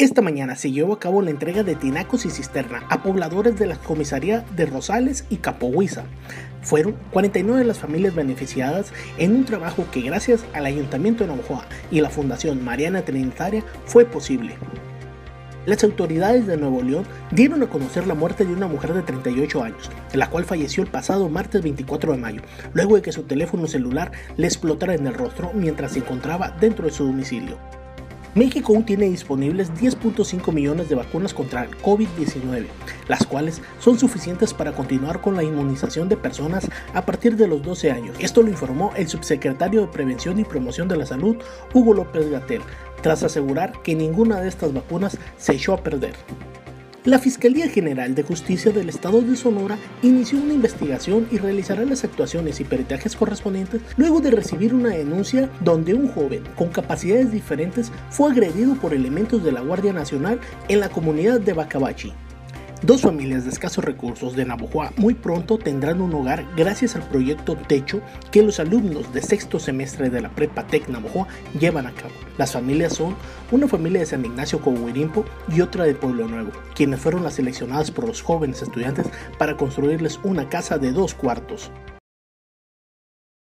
Esta mañana se llevó a cabo la entrega de tinacos y cisterna a pobladores de la comisaría de Rosales y Capohuiza. Fueron 49 las familias beneficiadas en un trabajo que gracias al Ayuntamiento de Navajoa y la Fundación Mariana Trinitaria fue posible. Las autoridades de Nuevo León dieron a conocer la muerte de una mujer de 38 años, la cual falleció el pasado martes 24 de mayo, luego de que su teléfono celular le explotara en el rostro mientras se encontraba dentro de su domicilio. México aún tiene disponibles 10.5 millones de vacunas contra el COVID-19, las cuales son suficientes para continuar con la inmunización de personas a partir de los 12 años. Esto lo informó el subsecretario de Prevención y Promoción de la Salud, Hugo López Gatel, tras asegurar que ninguna de estas vacunas se echó a perder. La Fiscalía General de Justicia del Estado de Sonora inició una investigación y realizará las actuaciones y peritajes correspondientes luego de recibir una denuncia donde un joven con capacidades diferentes fue agredido por elementos de la Guardia Nacional en la comunidad de Bacabachi. Dos familias de escasos recursos de Navojoa muy pronto tendrán un hogar gracias al proyecto Techo que los alumnos de sexto semestre de la Prepa Tec Navojoa llevan a cabo. Las familias son una familia de San Ignacio Coahuirimpo y otra de Pueblo Nuevo, quienes fueron las seleccionadas por los jóvenes estudiantes para construirles una casa de dos cuartos.